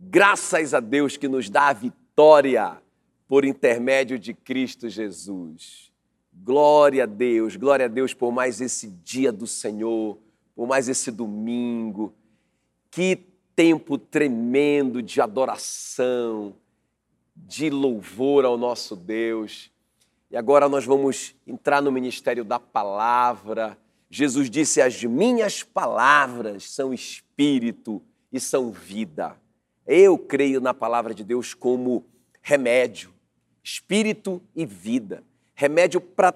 Graças a Deus que nos dá a vitória por intermédio de Cristo Jesus. Glória a Deus, glória a Deus por mais esse dia do Senhor, por mais esse domingo. Que tempo tremendo de adoração, de louvor ao nosso Deus. E agora nós vamos entrar no ministério da palavra. Jesus disse: As minhas palavras são espírito e são vida. Eu creio na palavra de Deus como remédio, espírito e vida. Remédio para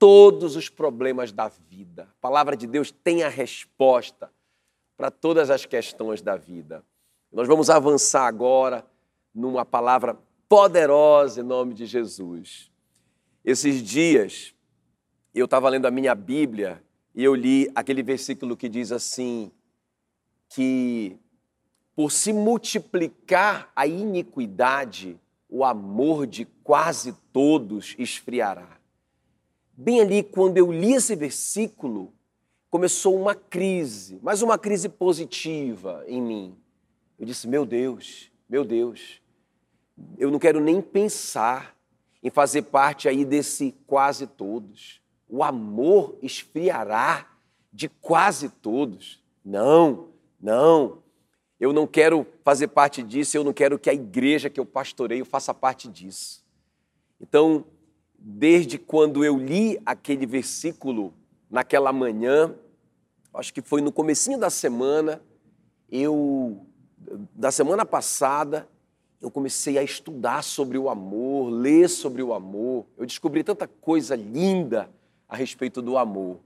todos os problemas da vida. A palavra de Deus tem a resposta para todas as questões da vida. Nós vamos avançar agora numa palavra poderosa em nome de Jesus. Esses dias eu estava lendo a minha Bíblia e eu li aquele versículo que diz assim: que por se multiplicar a iniquidade, o amor de quase todos esfriará. Bem ali, quando eu li esse versículo, começou uma crise, mas uma crise positiva em mim. Eu disse: Meu Deus, meu Deus, eu não quero nem pensar em fazer parte aí desse quase todos. O amor esfriará de quase todos. Não, não. Eu não quero fazer parte disso, eu não quero que a igreja que eu pastoreio faça parte disso. Então, desde quando eu li aquele versículo naquela manhã, acho que foi no comecinho da semana, eu da semana passada, eu comecei a estudar sobre o amor, ler sobre o amor. Eu descobri tanta coisa linda a respeito do amor.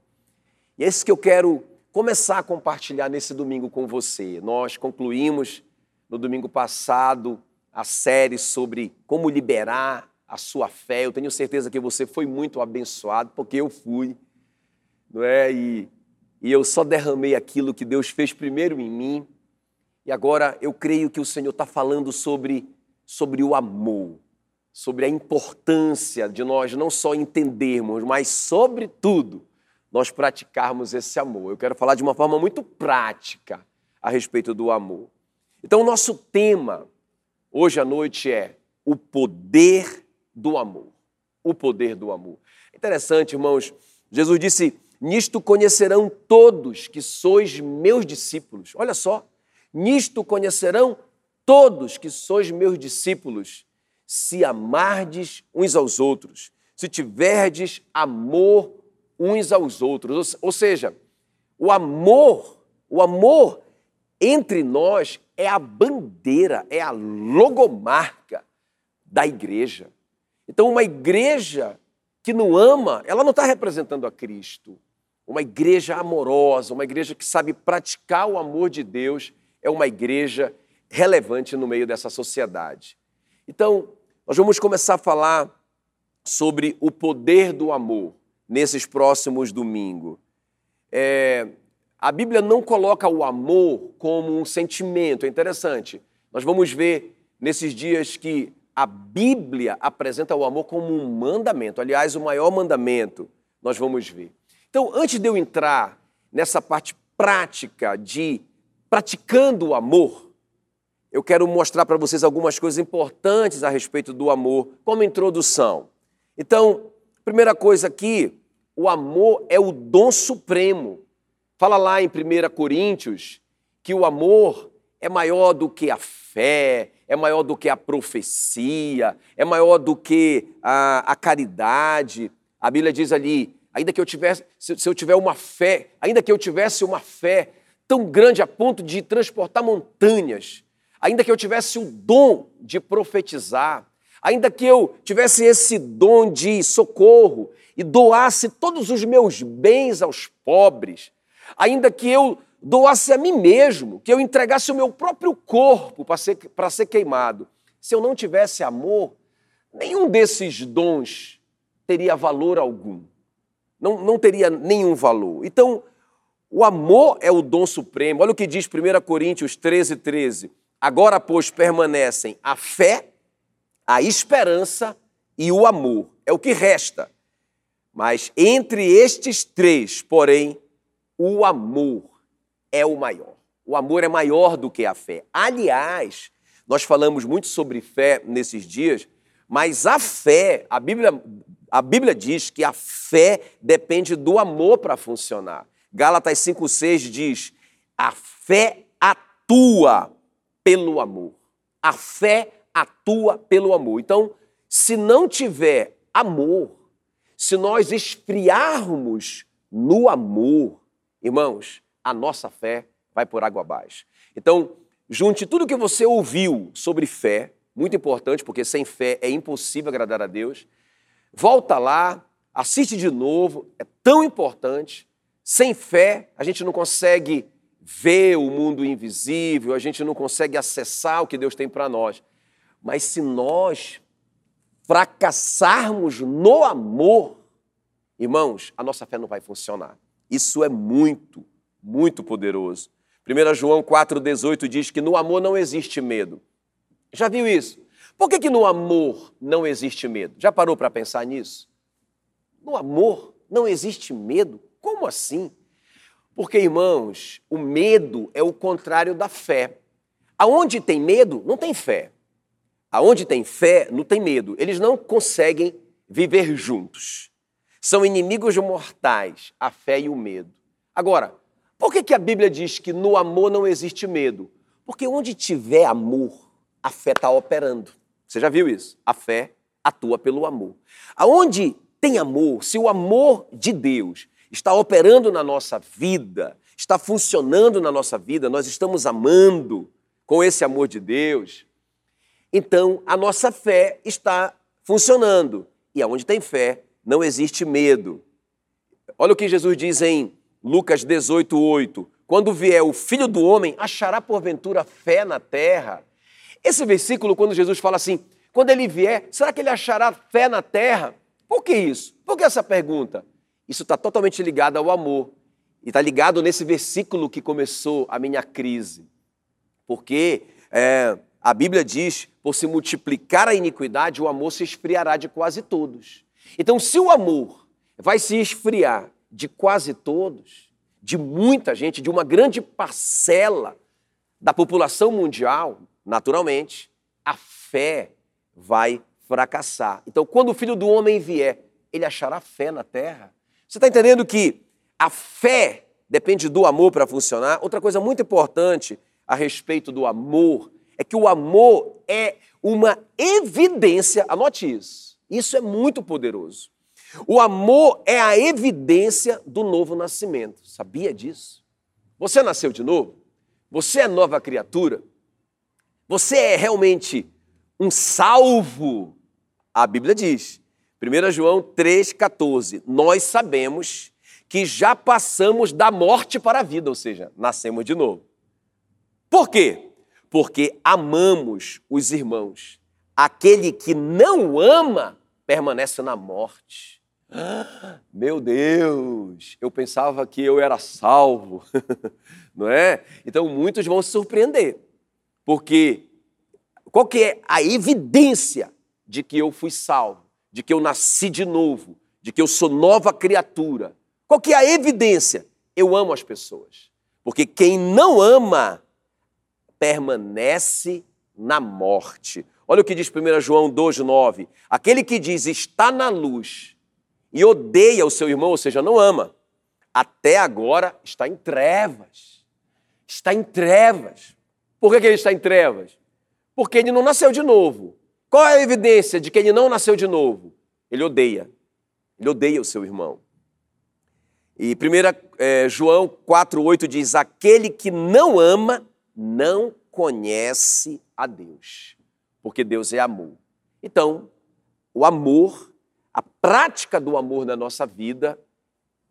E é isso que eu quero começar a compartilhar nesse domingo com você. Nós concluímos no domingo passado a série sobre como liberar a sua fé. Eu tenho certeza que você foi muito abençoado, porque eu fui, não é? E, e eu só derramei aquilo que Deus fez primeiro em mim. E agora eu creio que o Senhor está falando sobre, sobre o amor, sobre a importância de nós não só entendermos, mas, sobretudo, nós praticarmos esse amor. Eu quero falar de uma forma muito prática a respeito do amor. Então, o nosso tema hoje à noite é o poder do amor. O poder do amor. Interessante, irmãos. Jesus disse: Nisto conhecerão todos que sois meus discípulos. Olha só. Nisto conhecerão todos que sois meus discípulos, se amardes uns aos outros, se tiverdes amor uns aos outros. Ou seja, o amor, o amor entre nós é a bandeira, é a logomarca da igreja. Então, uma igreja que não ama, ela não está representando a Cristo. Uma igreja amorosa, uma igreja que sabe praticar o amor de Deus, é uma igreja relevante no meio dessa sociedade. Então, nós vamos começar a falar sobre o poder do amor nesses próximos domingos. É, a Bíblia não coloca o amor como um sentimento, é interessante. Nós vamos ver nesses dias que a Bíblia apresenta o amor como um mandamento, aliás, o maior mandamento, nós vamos ver. Então, antes de eu entrar nessa parte prática de praticando o amor, eu quero mostrar para vocês algumas coisas importantes a respeito do amor, como introdução. Então, primeira coisa aqui, o amor é o dom supremo. Fala lá em 1 Coríntios que o amor é maior do que a fé, é maior do que a profecia, é maior do que a, a caridade. A Bíblia diz ali, ainda que eu tivesse, se, se eu tiver uma fé, ainda que eu tivesse uma fé tão grande a ponto de transportar montanhas, ainda que eu tivesse o dom de profetizar, ainda que eu tivesse esse dom de socorro e doasse todos os meus bens aos pobres, ainda que eu doasse a mim mesmo, que eu entregasse o meu próprio corpo para ser, ser queimado, se eu não tivesse amor, nenhum desses dons teria valor algum. Não, não teria nenhum valor. Então, o amor é o dom supremo. Olha o que diz 1 Coríntios 13, 13. Agora, pois, permanecem a fé, a esperança e o amor. É o que resta. Mas entre estes três, porém, o amor é o maior. O amor é maior do que a fé. Aliás, Nós falamos muito sobre fé nesses dias, mas a fé, a Bíblia, a Bíblia diz que a fé depende do amor para funcionar. Gálatas 5,6 diz: a fé atua pelo amor. A fé atua pelo amor. Então, se não tiver amor, se nós esfriarmos no amor, irmãos, a nossa fé vai por água abaixo. Então, junte tudo que você ouviu sobre fé, muito importante, porque sem fé é impossível agradar a Deus. Volta lá, assiste de novo, é tão importante. Sem fé, a gente não consegue ver o mundo invisível, a gente não consegue acessar o que Deus tem para nós. Mas se nós fracassarmos no amor, irmãos, a nossa fé não vai funcionar. Isso é muito, muito poderoso. 1 João 4,18 diz que no amor não existe medo. Já viu isso? Por que, que no amor não existe medo? Já parou para pensar nisso? No amor não existe medo? Como assim? Porque, irmãos, o medo é o contrário da fé. Aonde tem medo, não tem fé. Aonde tem fé, não tem medo. Eles não conseguem viver juntos. São inimigos mortais, a fé e o medo. Agora, por que, que a Bíblia diz que no amor não existe medo? Porque onde tiver amor, a fé está operando. Você já viu isso? A fé atua pelo amor. Aonde tem amor, se o amor de Deus está operando na nossa vida, está funcionando na nossa vida, nós estamos amando com esse amor de Deus, então a nossa fé está funcionando. E aonde tem fé, não existe medo. Olha o que Jesus diz em Lucas 18, 8. Quando vier o filho do homem, achará porventura fé na terra? Esse versículo, quando Jesus fala assim, quando ele vier, será que ele achará fé na terra? Por que isso? Por que essa pergunta? Isso está totalmente ligado ao amor. E está ligado nesse versículo que começou a minha crise. Porque é, a Bíblia diz: por se multiplicar a iniquidade, o amor se esfriará de quase todos. Então, se o amor vai se esfriar de quase todos, de muita gente, de uma grande parcela da população mundial, naturalmente, a fé vai fracassar. Então, quando o filho do homem vier, ele achará fé na terra. Você está entendendo que a fé depende do amor para funcionar? Outra coisa muito importante a respeito do amor é que o amor é uma evidência, anote isso, isso é muito poderoso. O amor é a evidência do novo nascimento. Sabia disso? Você nasceu de novo? Você é nova criatura? Você é realmente um salvo? A Bíblia diz. 1 João 3,14. Nós sabemos que já passamos da morte para a vida, ou seja, nascemos de novo. Por quê? Porque amamos os irmãos. Aquele que não ama permanece na morte. Meu Deus, eu pensava que eu era salvo, não é? Então muitos vão se surpreender, porque qual que é a evidência de que eu fui salvo? de que eu nasci de novo, de que eu sou nova criatura. Qual que é a evidência? Eu amo as pessoas. Porque quem não ama permanece na morte. Olha o que diz 1 João 2,9. Aquele que diz está na luz e odeia o seu irmão, ou seja, não ama, até agora está em trevas. Está em trevas. Por que, ele está em trevas? Porque ele não nasceu de novo. Qual é a evidência de que ele não nasceu de novo? Ele odeia. Ele odeia o seu irmão. E 1 é, João 4,8 diz: Aquele que não ama não conhece a Deus, porque Deus é amor. Então, o amor, a prática do amor na nossa vida,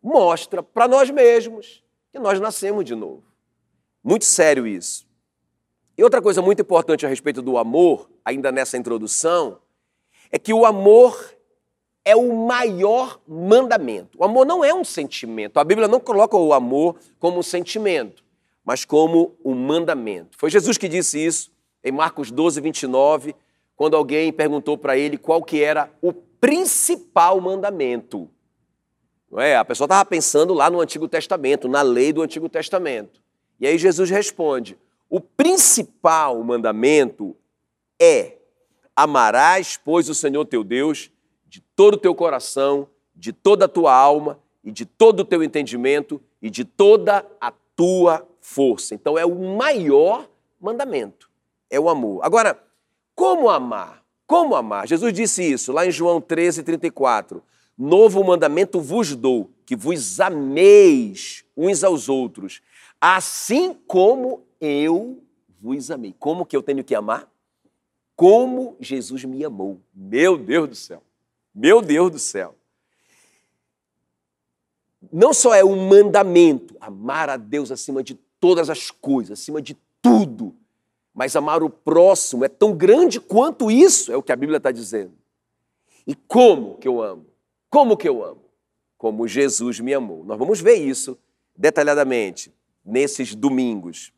mostra para nós mesmos que nós nascemos de novo. Muito sério isso. E outra coisa muito importante a respeito do amor, ainda nessa introdução, é que o amor é o maior mandamento. O amor não é um sentimento. A Bíblia não coloca o amor como um sentimento, mas como um mandamento. Foi Jesus que disse isso em Marcos 12, 29, quando alguém perguntou para ele qual que era o principal mandamento. Não é? A pessoa estava pensando lá no Antigo Testamento, na lei do Antigo Testamento. E aí Jesus responde: o principal mandamento é: amarás, pois, o Senhor teu Deus de todo o teu coração, de toda a tua alma e de todo o teu entendimento e de toda a tua força. Então é o maior mandamento, é o amor. Agora, como amar? Como amar? Jesus disse isso lá em João 13, 34. Novo mandamento vos dou, que vos ameis uns aos outros, assim como eu vos amei. Como que eu tenho que amar? Como Jesus me amou. Meu Deus do céu. Meu Deus do céu. Não só é um mandamento, amar a Deus acima de todas as coisas, acima de tudo, mas amar o próximo é tão grande quanto isso, é o que a Bíblia está dizendo. E como que eu amo? Como que eu amo? Como Jesus me amou. Nós vamos ver isso detalhadamente nesses domingos.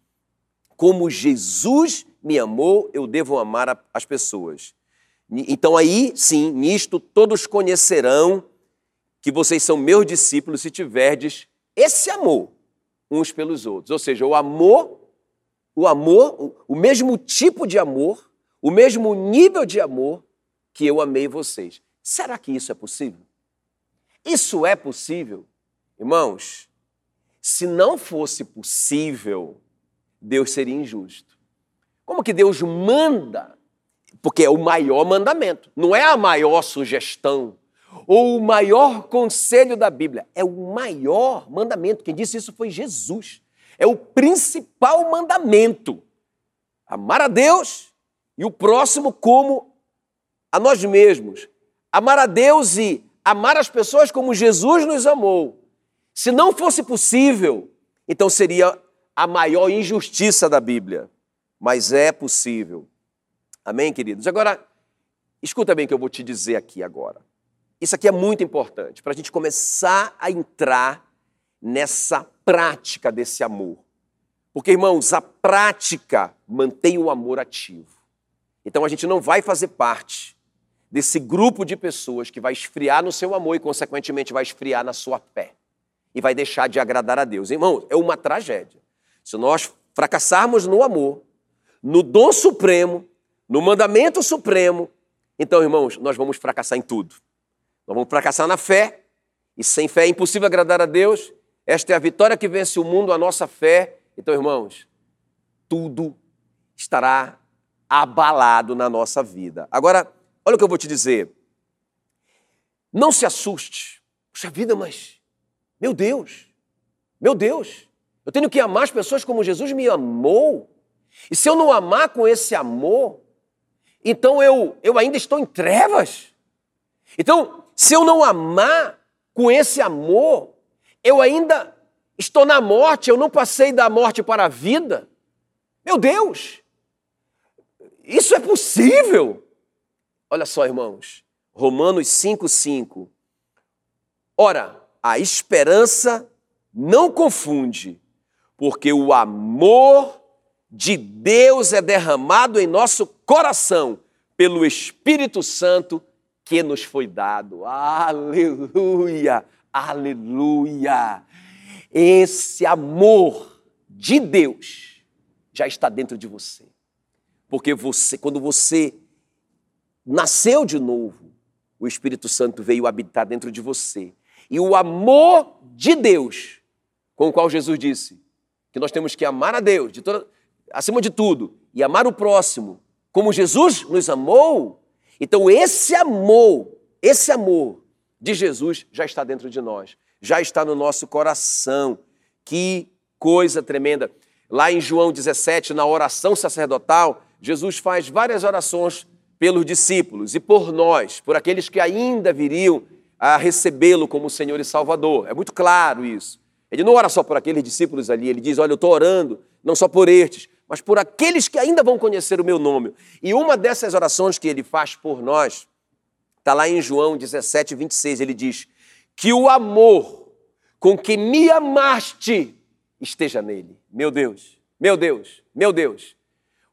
Como Jesus me amou, eu devo amar as pessoas. Então, aí sim, nisto todos conhecerão que vocês são meus discípulos se tiverdes esse amor uns pelos outros. Ou seja, o amor, o amor, o mesmo tipo de amor, o mesmo nível de amor que eu amei vocês. Será que isso é possível? Isso é possível? Irmãos, se não fosse possível, Deus seria injusto. Como que Deus manda porque é o maior mandamento, não é a maior sugestão ou o maior conselho da Bíblia, é o maior mandamento. Quem disse isso foi Jesus. É o principal mandamento. Amar a Deus e o próximo como a nós mesmos. Amar a Deus e amar as pessoas como Jesus nos amou. Se não fosse possível, então seria a maior injustiça da Bíblia. Mas é possível. Amém, queridos? Agora, escuta bem o que eu vou te dizer aqui agora. Isso aqui é muito importante para a gente começar a entrar nessa prática desse amor. Porque, irmãos, a prática mantém o amor ativo. Então a gente não vai fazer parte desse grupo de pessoas que vai esfriar no seu amor e, consequentemente, vai esfriar na sua fé e vai deixar de agradar a Deus. Irmãos, é uma tragédia. Se nós fracassarmos no amor, no dom supremo, no mandamento supremo, então, irmãos, nós vamos fracassar em tudo. Nós vamos fracassar na fé, e sem fé é impossível agradar a Deus. Esta é a vitória que vence o mundo, a nossa fé. Então, irmãos, tudo estará abalado na nossa vida. Agora, olha o que eu vou te dizer. Não se assuste. Puxa vida, mas, meu Deus, meu Deus, eu tenho que amar as pessoas como Jesus me amou. E se eu não amar com esse amor, então eu, eu ainda estou em trevas. Então, se eu não amar com esse amor, eu ainda estou na morte, eu não passei da morte para a vida. Meu Deus, isso é possível. Olha só, irmãos, Romanos 5,5. Ora, a esperança não confunde, porque o amor de Deus é derramado em nosso coração pelo Espírito Santo que nos foi dado. Aleluia! Aleluia! Esse amor de Deus já está dentro de você. Porque você, quando você nasceu de novo, o Espírito Santo veio habitar dentro de você. E o amor de Deus, com o qual Jesus disse que nós temos que amar a Deus de toda, acima de tudo, e amar o próximo, como Jesus nos amou, então esse amor, esse amor de Jesus já está dentro de nós, já está no nosso coração. Que coisa tremenda. Lá em João 17, na oração sacerdotal, Jesus faz várias orações pelos discípulos e por nós, por aqueles que ainda viriam a recebê-lo como Senhor e Salvador. É muito claro isso. Ele não ora só por aqueles discípulos ali, ele diz: Olha, eu estou orando não só por estes, mas por aqueles que ainda vão conhecer o meu nome. E uma dessas orações que ele faz por nós, está lá em João 17, 26, ele diz: Que o amor com que me amaste esteja nele. Meu Deus, meu Deus, meu Deus.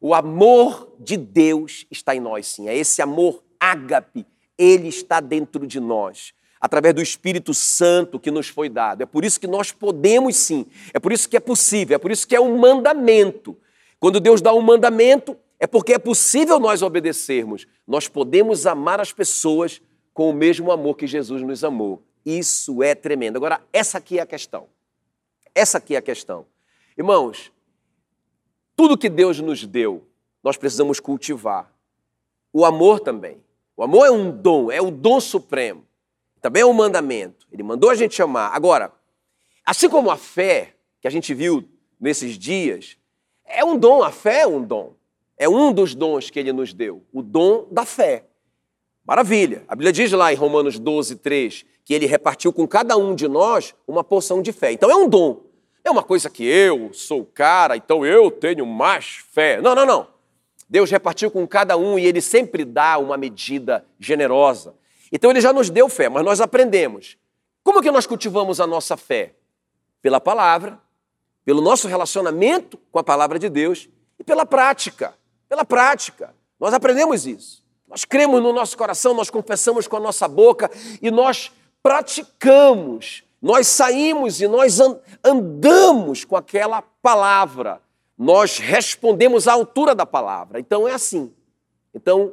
O amor de Deus está em nós, sim. É esse amor ágape, ele está dentro de nós através do Espírito Santo que nos foi dado. É por isso que nós podemos sim, é por isso que é possível, é por isso que é um mandamento. Quando Deus dá um mandamento, é porque é possível nós obedecermos. Nós podemos amar as pessoas com o mesmo amor que Jesus nos amou. Isso é tremendo. Agora, essa aqui é a questão. Essa aqui é a questão. Irmãos, tudo que Deus nos deu, nós precisamos cultivar. O amor também. O amor é um dom, é o dom supremo. Também é um mandamento. Ele mandou a gente amar. Agora, assim como a fé, que a gente viu nesses dias, é um dom, a fé é um dom. É um dos dons que ele nos deu, o dom da fé. Maravilha. A Bíblia diz lá em Romanos 12, 3, que ele repartiu com cada um de nós uma porção de fé. Então é um dom. É uma coisa que eu sou cara, então eu tenho mais fé. Não, não, não. Deus repartiu com cada um e ele sempre dá uma medida generosa. Então ele já nos deu fé, mas nós aprendemos. Como que nós cultivamos a nossa fé? Pela palavra, pelo nosso relacionamento com a palavra de Deus e pela prática pela prática. Nós aprendemos isso. Nós cremos no nosso coração, nós confessamos com a nossa boca e nós praticamos. Nós saímos e nós andamos com aquela palavra. Nós respondemos à altura da palavra. Então é assim. Então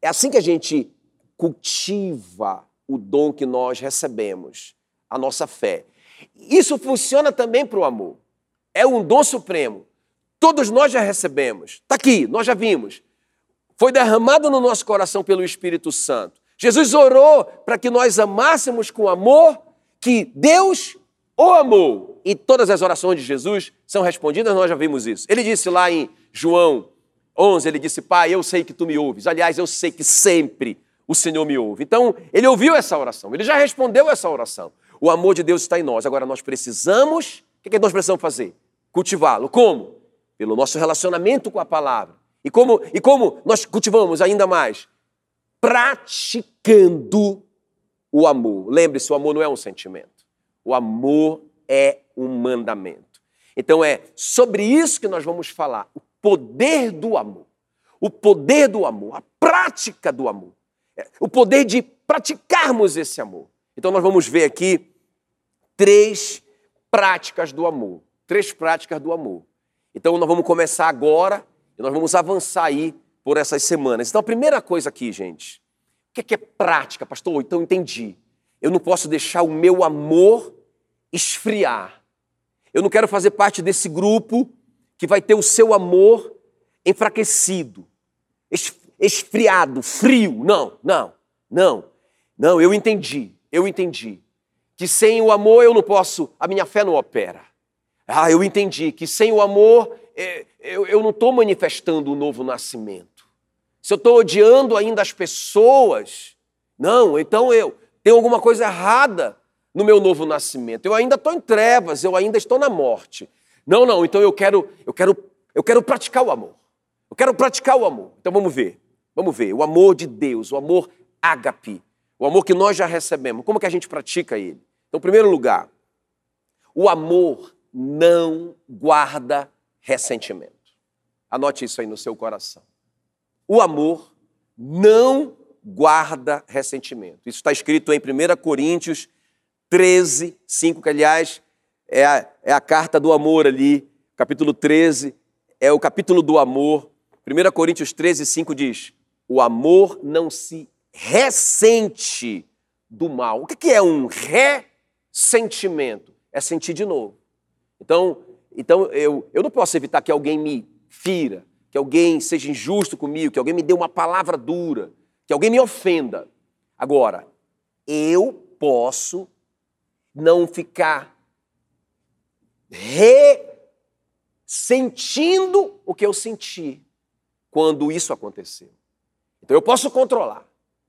é assim que a gente cultiva o dom que nós recebemos, a nossa fé. Isso funciona também para o amor. É um dom supremo. Todos nós já recebemos. Está aqui, nós já vimos. Foi derramado no nosso coração pelo Espírito Santo. Jesus orou para que nós amássemos com amor que Deus o amou. E todas as orações de Jesus são respondidas, nós já vimos isso. Ele disse lá em João 11, ele disse: Pai, eu sei que tu me ouves. Aliás, eu sei que sempre o Senhor me ouve. Então, ele ouviu essa oração, ele já respondeu essa oração. O amor de Deus está em nós. Agora, nós precisamos, o que, é que nós precisamos fazer? Cultivá-lo. Como? pelo nosso relacionamento com a palavra. E como, e como nós cultivamos ainda mais? Praticando o amor. Lembre-se, o amor não é um sentimento. O amor é um mandamento. Então é sobre isso que nós vamos falar. O poder do amor. O poder do amor, a prática do amor. É, o poder de praticarmos esse amor. Então nós vamos ver aqui três práticas do amor. Três práticas do amor. Então nós vamos começar agora e nós vamos avançar aí por essas semanas. Então a primeira coisa aqui, gente, o que é, é prática, pastor? Então entendi. Eu não posso deixar o meu amor esfriar. Eu não quero fazer parte desse grupo que vai ter o seu amor enfraquecido, esfriado, frio. Não, não, não. Não, eu entendi, eu entendi. Que sem o amor eu não posso, a minha fé não opera. Ah, eu entendi que sem o amor é, eu, não estou manifestando o novo nascimento. Se eu estou odiando ainda as pessoas, não, então eu tenho alguma coisa errada no meu novo nascimento. Eu ainda estou em trevas, eu ainda estou na morte. Não, não, então eu quero, eu quero, eu quero praticar o amor. Eu quero praticar o amor. Então vamos ver. Vamos ver. O amor de Deus, o amor ágape, o amor que nós já recebemos. Como que a gente pratica ele? Então, em primeiro lugar, o amor não guarda ressentimento. Anote isso aí no seu coração. O amor não guarda ressentimento. Isso está escrito em 1 Coríntios 13, 5, que aliás é a, é a carta do amor ali, capítulo 13, é o capítulo do amor. 1 Coríntios 13, 5 diz: O amor não se ressente do mal. O que é um ressentimento? É sentir de novo. Então, então eu, eu não posso evitar que alguém me fira, que alguém seja injusto comigo, que alguém me dê uma palavra dura, que alguém me ofenda. Agora, eu posso não ficar ressentindo o que eu senti quando isso aconteceu. Então eu posso controlar.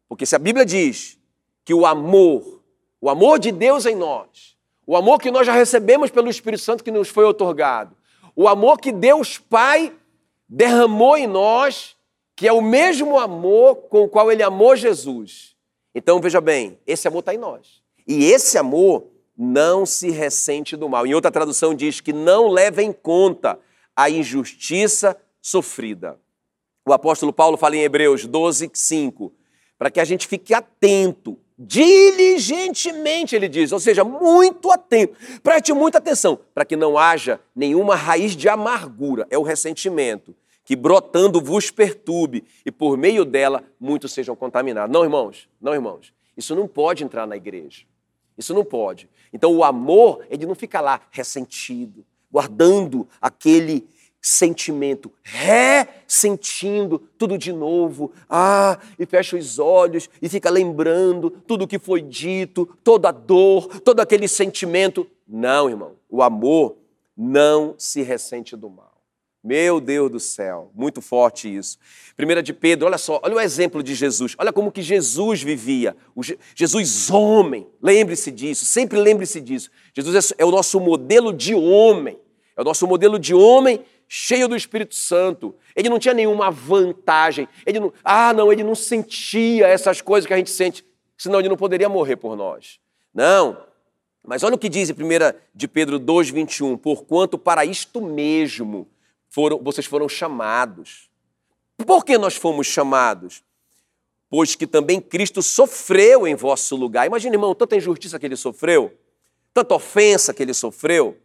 Porque se a Bíblia diz que o amor, o amor de Deus em nós, o amor que nós já recebemos pelo Espírito Santo que nos foi otorgado. O amor que Deus Pai derramou em nós, que é o mesmo amor com o qual Ele amou Jesus. Então, veja bem, esse amor está em nós. E esse amor não se ressente do mal. Em outra tradução diz que não leva em conta a injustiça sofrida. O apóstolo Paulo fala em Hebreus 12, 5, para que a gente fique atento Diligentemente, ele diz, ou seja, muito atento. Preste muita atenção, para que não haja nenhuma raiz de amargura, é o ressentimento, que brotando vos perturbe e por meio dela muitos sejam contaminados. Não, irmãos, não, irmãos. Isso não pode entrar na igreja. Isso não pode. Então o amor, ele não fica lá ressentido, guardando aquele sentimento, ressentindo tudo de novo. Ah, e fecha os olhos e fica lembrando tudo o que foi dito, toda a dor, todo aquele sentimento. Não, irmão. O amor não se ressente do mal. Meu Deus do céu, muito forte isso. Primeira de Pedro, olha só, olha o exemplo de Jesus. Olha como que Jesus vivia. Je Jesus homem, lembre-se disso, sempre lembre-se disso. Jesus é, é o nosso modelo de homem. É o nosso modelo de homem cheio do Espírito Santo. Ele não tinha nenhuma vantagem. Ele não, ah, não, ele não sentia essas coisas que a gente sente, senão ele não poderia morrer por nós. Não. Mas olha o que diz em 1 de Pedro 2:21, porquanto para isto mesmo foram, vocês foram chamados. Por que nós fomos chamados? Pois que também Cristo sofreu em vosso lugar. Imagina, irmão, tanta injustiça que ele sofreu, tanta ofensa que ele sofreu.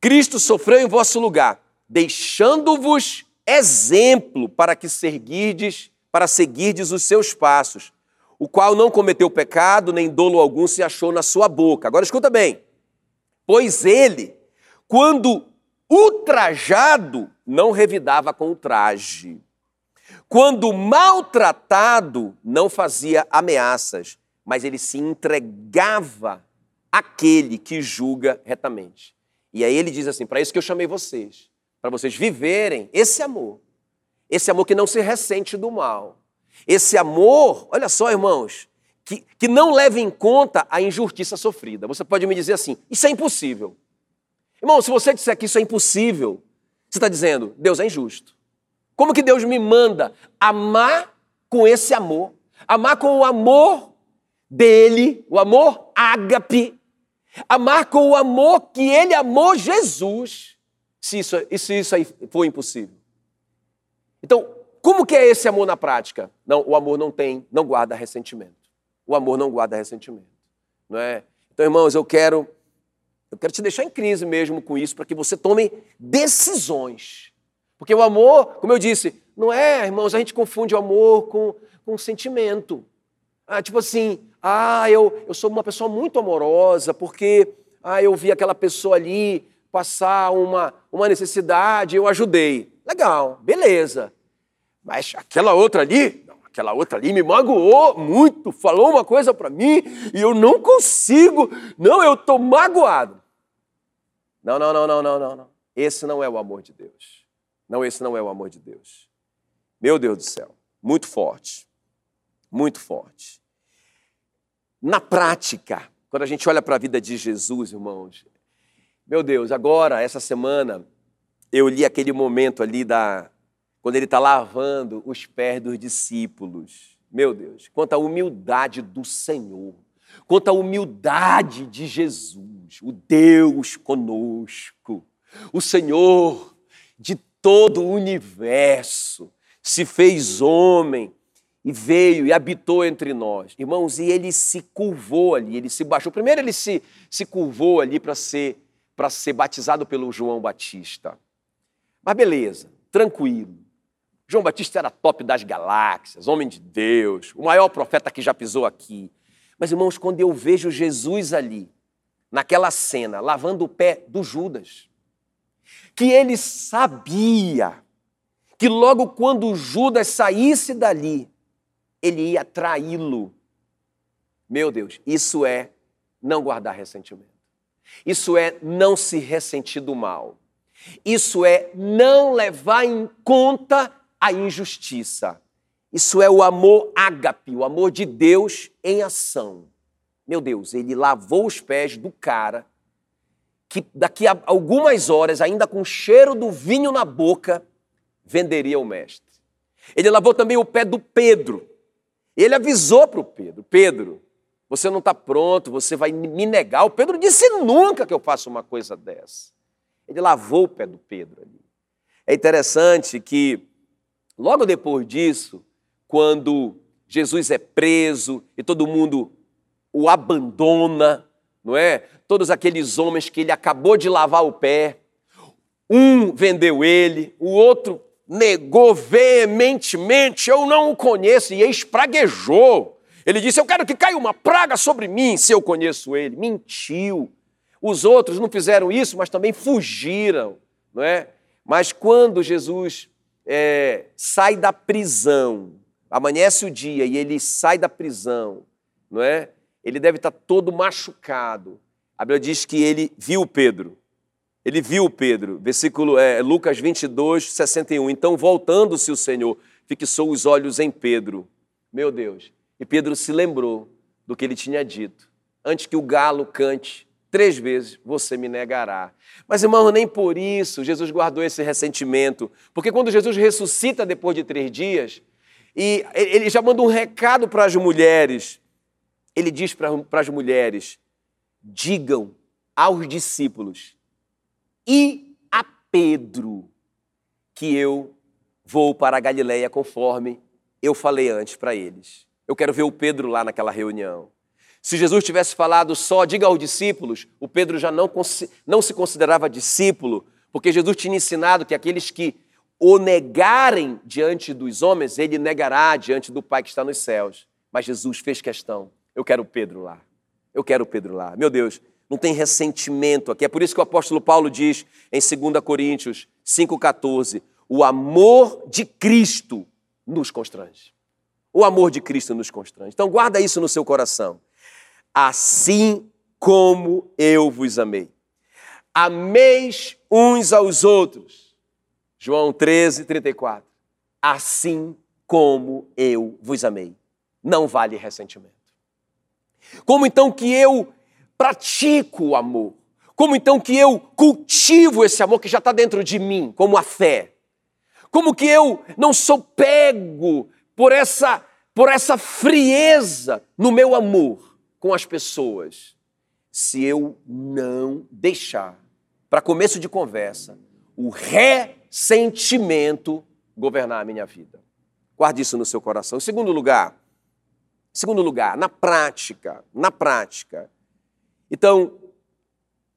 Cristo sofreu em vosso lugar, deixando-vos exemplo para que seguirdes, para seguirdes os seus passos, o qual não cometeu pecado, nem dolo algum se achou na sua boca. Agora escuta bem. Pois ele, quando ultrajado, não revidava com o traje. Quando maltratado, não fazia ameaças, mas ele se entregava àquele que julga retamente. E aí ele diz assim: para isso que eu chamei vocês, para vocês viverem esse amor, esse amor que não se ressente do mal, esse amor, olha só, irmãos, que, que não leva em conta a injustiça sofrida. Você pode me dizer assim: isso é impossível. Irmão, se você disser que isso é impossível, você está dizendo, Deus é injusto. Como que Deus me manda amar com esse amor? Amar com o amor dele, o amor ágape, amar com o amor que ele amou Jesus, se isso, se isso aí for impossível. Então, como que é esse amor na prática? Não, o amor não tem, não guarda ressentimento. O amor não guarda ressentimento, não é? Então, irmãos, eu quero eu quero te deixar em crise mesmo com isso, para que você tome decisões. Porque o amor, como eu disse, não é, irmãos, a gente confunde o amor com, com sentimento. Ah, tipo assim, ah, eu, eu sou uma pessoa muito amorosa porque ah, eu vi aquela pessoa ali passar uma, uma necessidade, eu ajudei. Legal, beleza. Mas aquela outra ali, aquela outra ali me magoou muito, falou uma coisa para mim e eu não consigo, não, eu estou magoado. Não, não, não, não, não, não, não. Esse não é o amor de Deus. Não, esse não é o amor de Deus. Meu Deus do céu, muito forte. Muito forte. Na prática, quando a gente olha para a vida de Jesus, irmãos, meu Deus, agora, essa semana, eu li aquele momento ali da. quando ele está lavando os pés dos discípulos. Meu Deus, quanta humildade do Senhor quanto à humildade de Jesus, o Deus conosco, o Senhor de todo o universo, se fez homem e veio e habitou entre nós. Irmãos, e ele se curvou ali, ele se baixou. Primeiro ele se, se curvou ali para ser, ser batizado pelo João Batista. Mas beleza, tranquilo. João Batista era top das galáxias, homem de Deus, o maior profeta que já pisou aqui. Mas, irmãos, quando eu vejo Jesus ali, naquela cena, lavando o pé do Judas, que ele sabia que logo quando Judas saísse dali, ele ia traí-lo. Meu Deus, isso é não guardar ressentimento. Isso é não se ressentir do mal. Isso é não levar em conta a injustiça. Isso é o amor ágape, o amor de Deus em ação. Meu Deus, ele lavou os pés do cara que daqui a algumas horas, ainda com o cheiro do vinho na boca, venderia o mestre. Ele lavou também o pé do Pedro. Ele avisou para o Pedro: Pedro, você não está pronto, você vai me negar. O Pedro disse nunca que eu faça uma coisa dessa. Ele lavou o pé do Pedro ali. É interessante que, logo depois disso, quando Jesus é preso e todo mundo o abandona, não é? Todos aqueles homens que ele acabou de lavar o pé, um vendeu ele, o outro negou veementemente: Eu não o conheço, e espraguejou. Ele disse: Eu quero que caia uma praga sobre mim se eu conheço ele. Mentiu. Os outros não fizeram isso, mas também fugiram, não é? Mas quando Jesus é, sai da prisão, amanhece o dia e ele sai da prisão, não é? Ele deve estar todo machucado. A Bíblia diz que ele viu Pedro. Ele viu Pedro, versículo é, Lucas 22, 61. Então, voltando-se o Senhor, fixou os olhos em Pedro. Meu Deus. E Pedro se lembrou do que ele tinha dito. Antes que o galo cante, três vezes você me negará. Mas, irmão, nem por isso Jesus guardou esse ressentimento. Porque quando Jesus ressuscita depois de três dias, e ele já manda um recado para as mulheres. Ele diz para as mulheres: digam aos discípulos e a Pedro que eu vou para a Galileia conforme eu falei antes para eles. Eu quero ver o Pedro lá naquela reunião. Se Jesus tivesse falado só, diga aos discípulos, o Pedro já não, não se considerava discípulo, porque Jesus tinha ensinado que aqueles que o negarem diante dos homens, ele negará diante do Pai que está nos céus. Mas Jesus fez questão. Eu quero Pedro lá. Eu quero Pedro lá. Meu Deus, não tem ressentimento aqui. É por isso que o apóstolo Paulo diz em 2 Coríntios 5,14: o amor de Cristo nos constrange. O amor de Cristo nos constrange. Então guarda isso no seu coração. Assim como eu vos amei. Ameis uns aos outros. João 13, 34. Assim como eu vos amei. Não vale ressentimento. Como então que eu pratico o amor? Como então que eu cultivo esse amor que já está dentro de mim, como a fé? Como que eu não sou pego por essa, por essa frieza no meu amor com as pessoas? Se eu não deixar, para começo de conversa, o ressentimento governar a minha vida. Guarde isso no seu coração. Em segundo lugar, segundo lugar, na prática, na prática, então,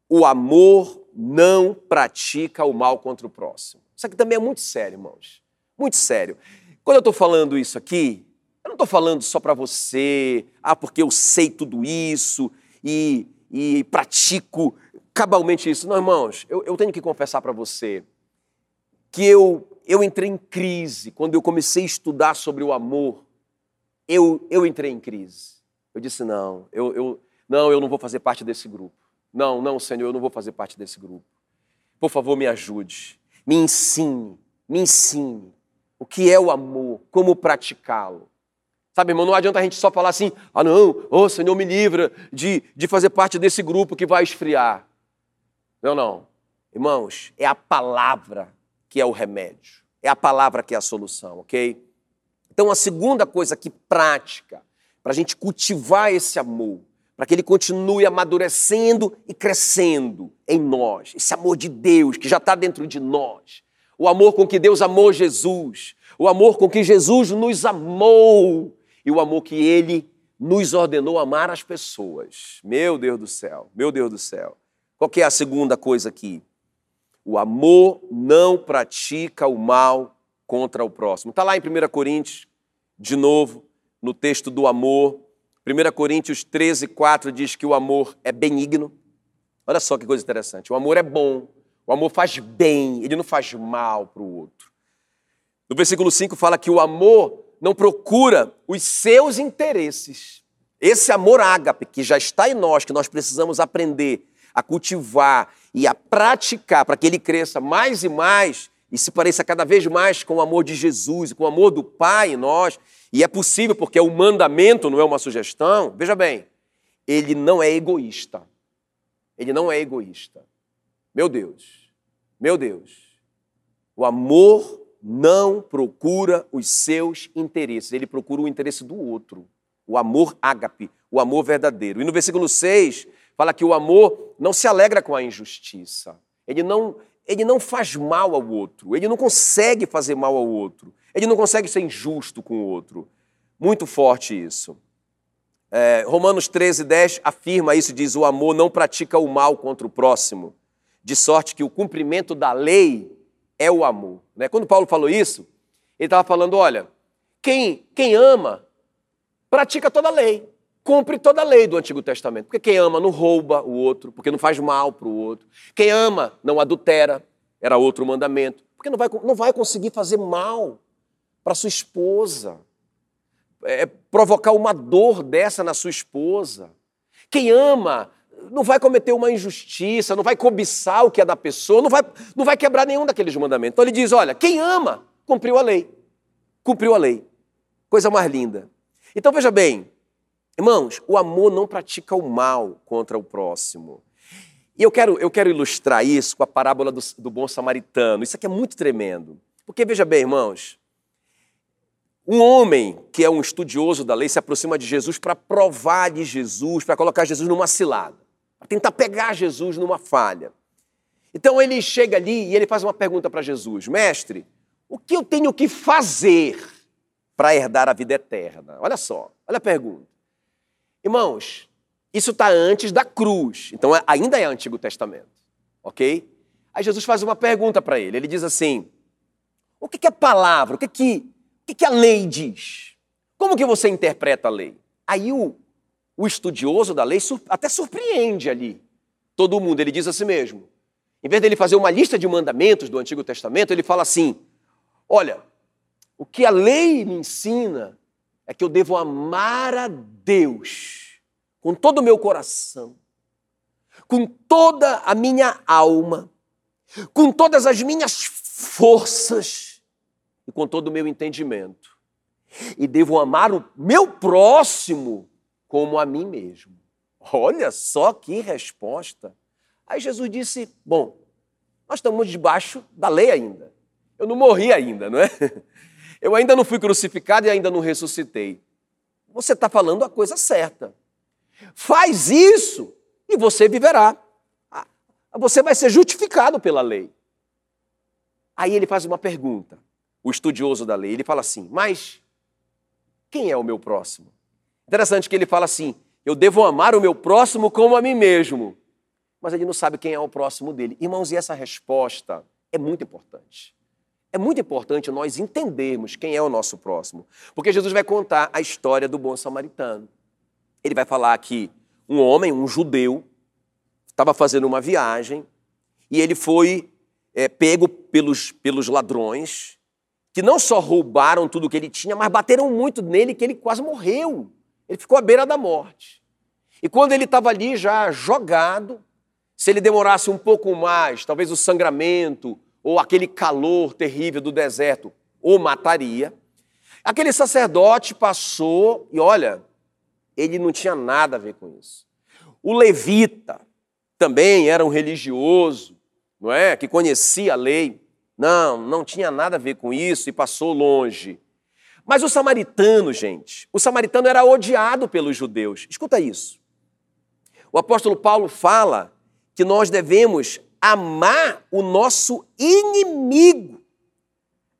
o amor não pratica o mal contra o próximo. Isso aqui também é muito sério, irmãos. Muito sério. Quando eu estou falando isso aqui, eu não estou falando só para você, ah, porque eu sei tudo isso e, e pratico cabalmente isso. Não, irmãos, eu, eu tenho que confessar para você que eu, eu entrei em crise quando eu comecei a estudar sobre o amor. Eu, eu entrei em crise. Eu disse: não, eu, eu, não, eu não vou fazer parte desse grupo. Não, não, Senhor, eu não vou fazer parte desse grupo. Por favor, me ajude. Me ensine, me ensine o que é o amor, como praticá-lo. Sabe, irmão, não adianta a gente só falar assim, ah, não, oh, Senhor, me livra de, de fazer parte desse grupo que vai esfriar. Não, não. Irmãos, é a palavra que é o remédio. É a palavra que é a solução, ok? Então, a segunda coisa que prática, para a gente cultivar esse amor, para que ele continue amadurecendo e crescendo em nós. Esse amor de Deus que já está dentro de nós. O amor com que Deus amou Jesus. O amor com que Jesus nos amou. E o amor que ele nos ordenou amar as pessoas. Meu Deus do céu, meu Deus do céu. Qual é a segunda coisa aqui? O amor não pratica o mal contra o próximo. Está lá em 1 Coríntios, de novo, no texto do amor. 1 Coríntios 13, 4 diz que o amor é benigno. Olha só que coisa interessante. O amor é bom, o amor faz bem, ele não faz mal para o outro. No versículo 5 fala que o amor não procura os seus interesses. Esse amor ágape que já está em nós, que nós precisamos aprender a cultivar e a praticar para que ele cresça mais e mais e se pareça cada vez mais com o amor de Jesus, com o amor do Pai em nós, e é possível porque é um mandamento, não é uma sugestão. Veja bem, ele não é egoísta. Ele não é egoísta. Meu Deus, meu Deus. O amor não procura os seus interesses, ele procura o interesse do outro. O amor ágape, o amor verdadeiro. E no versículo 6, fala que o amor não se alegra com a injustiça. Ele não, ele não faz mal ao outro, ele não consegue fazer mal ao outro. Ele não consegue ser injusto com o outro. Muito forte isso. É, Romanos 13, 10 afirma isso, diz: o amor não pratica o mal contra o próximo, de sorte que o cumprimento da lei é o amor. Né? Quando Paulo falou isso, ele estava falando: olha, quem, quem ama pratica toda a lei, cumpre toda a lei do Antigo Testamento. Porque quem ama não rouba o outro, porque não faz mal para o outro. Quem ama não adultera, era outro mandamento. Porque não vai, não vai conseguir fazer mal para sua esposa, é, provocar uma dor dessa na sua esposa. Quem ama não vai cometer uma injustiça, não vai cobiçar o que é da pessoa, não vai, não vai quebrar nenhum daqueles mandamentos. Então ele diz: olha, quem ama, cumpriu a lei. Cumpriu a lei. Coisa mais linda. Então veja bem, irmãos, o amor não pratica o mal contra o próximo. E eu quero, eu quero ilustrar isso com a parábola do, do bom samaritano. Isso aqui é muito tremendo. Porque veja bem, irmãos, um homem que é um estudioso da lei se aproxima de Jesus para provar de Jesus, para colocar Jesus numa cilada para tentar pegar Jesus numa falha. Então ele chega ali e ele faz uma pergunta para Jesus: Mestre, o que eu tenho que fazer para herdar a vida eterna? Olha só, olha a pergunta. Irmãos, isso está antes da cruz, então é, ainda é Antigo Testamento, ok? Aí Jesus faz uma pergunta para ele. Ele diz assim: O que, que a palavra, o que, que, o que, que a lei diz? Como que você interpreta a lei? Aí o, o estudioso da lei até surpreende ali todo mundo. Ele diz assim mesmo. Em vez dele fazer uma lista de mandamentos do Antigo Testamento, ele fala assim: Olha, o que a lei me ensina é que eu devo amar a Deus com todo o meu coração, com toda a minha alma, com todas as minhas forças e com todo o meu entendimento. E devo amar o meu próximo como a mim mesmo. Olha só que resposta. Aí Jesus disse: Bom, nós estamos debaixo da lei ainda. Eu não morri ainda, não é? Eu ainda não fui crucificado e ainda não ressuscitei. Você está falando a coisa certa. Faz isso e você viverá. Você vai ser justificado pela lei. Aí ele faz uma pergunta, o estudioso da lei. Ele fala assim: Mas quem é o meu próximo? Interessante que ele fala assim: eu devo amar o meu próximo como a mim mesmo. Mas ele não sabe quem é o próximo dele. Irmãos, e essa resposta é muito importante. É muito importante nós entendermos quem é o nosso próximo. Porque Jesus vai contar a história do bom samaritano. Ele vai falar que um homem, um judeu, estava fazendo uma viagem e ele foi é, pego pelos, pelos ladrões, que não só roubaram tudo que ele tinha, mas bateram muito nele que ele quase morreu. Ele ficou à beira da morte. E quando ele estava ali já jogado, se ele demorasse um pouco mais, talvez o sangramento ou aquele calor terrível do deserto o mataria. Aquele sacerdote passou e olha, ele não tinha nada a ver com isso. O levita também era um religioso, não é? Que conhecia a lei. Não, não tinha nada a ver com isso e passou longe. Mas o samaritano, gente, o samaritano era odiado pelos judeus. Escuta isso. O apóstolo Paulo fala que nós devemos amar o nosso inimigo.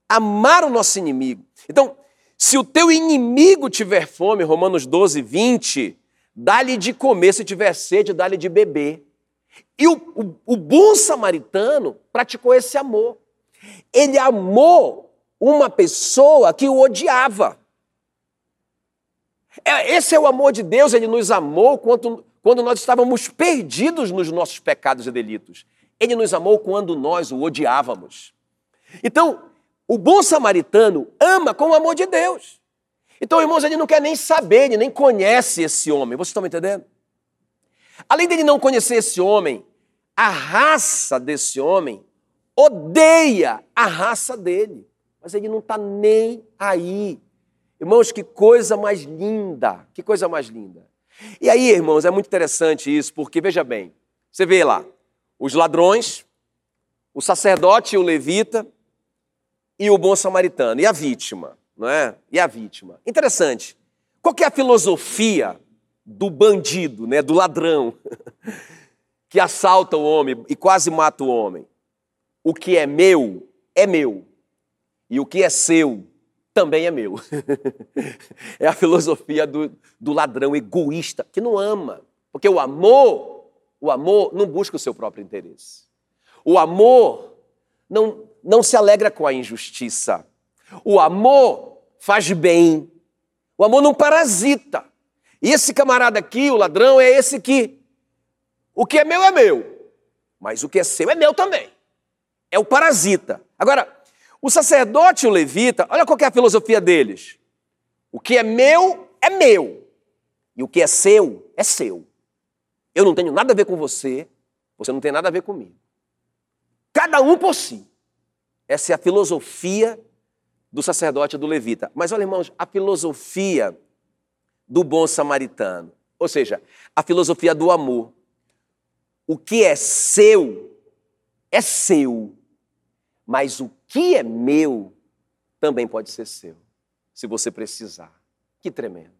Amar o nosso inimigo. Então, se o teu inimigo tiver fome, Romanos 12, 20, dá-lhe de comer, se tiver sede, dá-lhe de beber. E o, o, o bom samaritano praticou esse amor. Ele amou uma pessoa que o odiava. É, esse é o amor de Deus, ele nos amou quando, quando nós estávamos perdidos nos nossos pecados e delitos. Ele nos amou quando nós o odiávamos. Então, o bom samaritano ama com o amor de Deus. Então, irmãos, ele não quer nem saber, ele nem conhece esse homem. Vocês estão me entendendo? Além dele não conhecer esse homem, a raça desse homem odeia a raça dele mas ele não está nem aí. Irmãos, que coisa mais linda, que coisa mais linda. E aí, irmãos, é muito interessante isso, porque veja bem, você vê lá, os ladrões, o sacerdote e o levita e o bom samaritano, e a vítima, não é? E a vítima. Interessante. Qual é a filosofia do bandido, né, do ladrão, que assalta o homem e quase mata o homem? O que é meu é meu. E o que é seu também é meu. é a filosofia do, do ladrão egoísta que não ama. Porque o amor, o amor não busca o seu próprio interesse. O amor não, não se alegra com a injustiça. O amor faz bem. O amor não parasita. E esse camarada aqui, o ladrão, é esse que o que é meu é meu, mas o que é seu é meu também. É o parasita. Agora, o sacerdote e o levita, olha qual é a filosofia deles. O que é meu é meu. E o que é seu é seu. Eu não tenho nada a ver com você, você não tem nada a ver comigo. Cada um por si. Essa é a filosofia do sacerdote do levita. Mas olha, irmãos, a filosofia do bom samaritano, ou seja, a filosofia do amor. O que é seu é seu, mas o que é meu também pode ser seu, se você precisar. Que tremendo.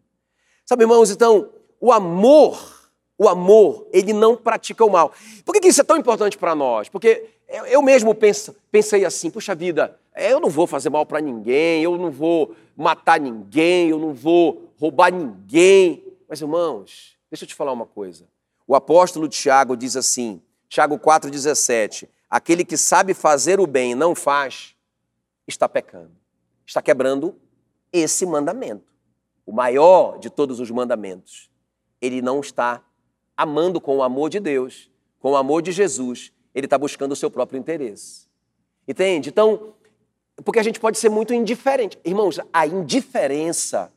Sabe, irmãos, então, o amor, o amor, ele não pratica o mal. Por que isso é tão importante para nós? Porque eu mesmo penso, pensei assim, puxa vida, eu não vou fazer mal para ninguém, eu não vou matar ninguém, eu não vou roubar ninguém. Mas, irmãos, deixa eu te falar uma coisa. O apóstolo Tiago diz assim, Tiago 4,17: aquele que sabe fazer o bem e não faz, está pecando, está quebrando esse mandamento, o maior de todos os mandamentos. Ele não está amando com o amor de Deus, com o amor de Jesus, ele está buscando o seu próprio interesse. Entende? Então, porque a gente pode ser muito indiferente. Irmãos, a indiferença.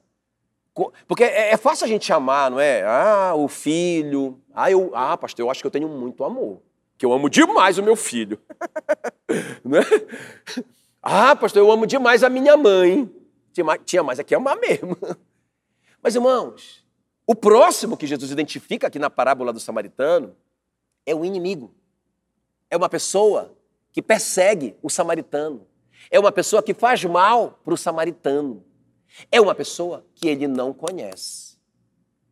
Porque é, é fácil a gente chamar, não é? Ah, o filho. Ah, eu, ah, pastor, eu acho que eu tenho muito amor. Que eu amo demais o meu filho. não é? Ah, pastor, eu amo demais a minha mãe. Tinha mais, aqui amar mesmo. Mas, irmãos, o próximo que Jesus identifica aqui na parábola do samaritano é o inimigo. É uma pessoa que persegue o samaritano é uma pessoa que faz mal para o samaritano. É uma pessoa que ele não conhece.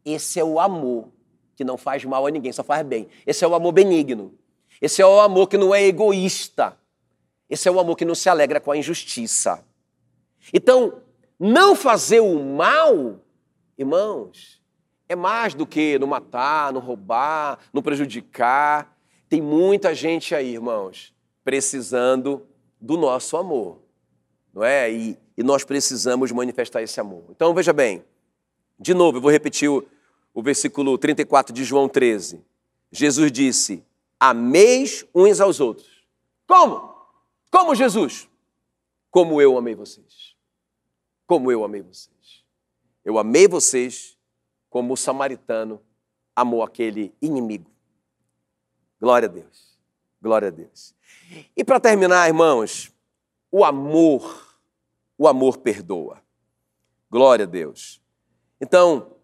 Esse é o amor que não faz mal a ninguém, só faz bem. Esse é o amor benigno. Esse é o amor que não é egoísta. Esse é o amor que não se alegra com a injustiça. Então, não fazer o mal, irmãos, é mais do que não matar, não roubar, não prejudicar. Tem muita gente aí, irmãos, precisando do nosso amor, não é? E, e nós precisamos manifestar esse amor. Então veja bem, de novo, eu vou repetir o, o versículo 34 de João 13. Jesus disse: Ameis uns aos outros. Como? Como Jesus? Como eu amei vocês. Como eu amei vocês. Eu amei vocês como o samaritano amou aquele inimigo. Glória a Deus. Glória a Deus. E para terminar, irmãos, o amor, o amor perdoa. Glória a Deus. Então,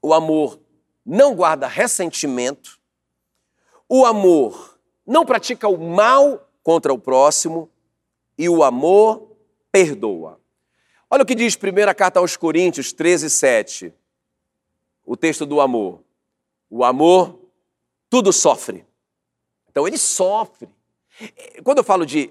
o amor não guarda ressentimento, o amor não pratica o mal contra o próximo e o amor perdoa. Olha o que diz primeira carta aos Coríntios 13, 7. O texto do amor. O amor tudo sofre. Então ele sofre. Quando eu falo de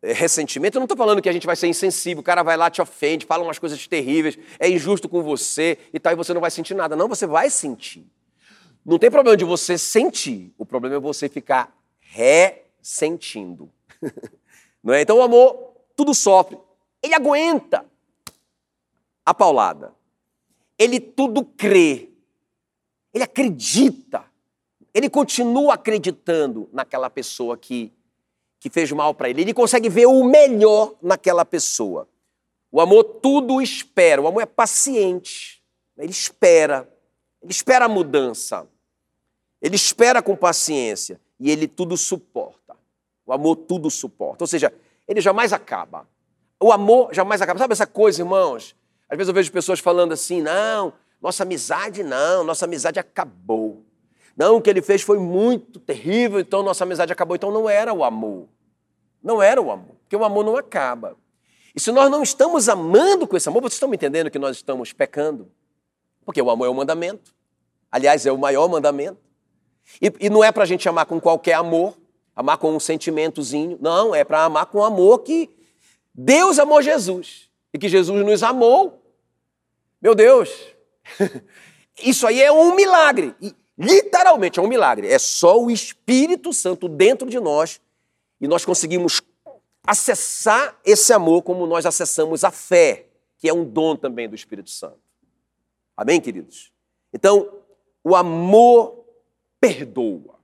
eh, ressentimento, eu não estou falando que a gente vai ser insensível, o cara vai lá, te ofende, fala umas coisas terríveis, é injusto com você e tal, e você não vai sentir nada. Não, você vai sentir. Não tem problema de você sentir, o problema é você ficar ressentindo. não é? Então o amor, tudo sofre. Ele aguenta a paulada. Ele tudo crê. Ele acredita. Ele continua acreditando naquela pessoa que, que fez mal para ele. Ele consegue ver o melhor naquela pessoa. O amor tudo espera. O amor é paciente. Ele espera. Ele espera a mudança. Ele espera com paciência. E ele tudo suporta. O amor tudo suporta. Ou seja, ele jamais acaba. O amor jamais acaba. Sabe essa coisa, irmãos? Às vezes eu vejo pessoas falando assim: não, nossa amizade não, nossa amizade acabou. Não, o que ele fez foi muito terrível, então nossa amizade acabou. Então não era o amor. Não era o amor, porque o amor não acaba. E se nós não estamos amando com esse amor, vocês estão me entendendo que nós estamos pecando? Porque o amor é o mandamento. Aliás, é o maior mandamento. E, e não é para a gente amar com qualquer amor, amar com um sentimentozinho. Não, é para amar com o amor que Deus amou Jesus. E que Jesus nos amou. Meu Deus, isso aí é um milagre. E, Literalmente é um milagre. É só o Espírito Santo dentro de nós e nós conseguimos acessar esse amor como nós acessamos a fé, que é um dom também do Espírito Santo. Amém, queridos? Então, o amor perdoa.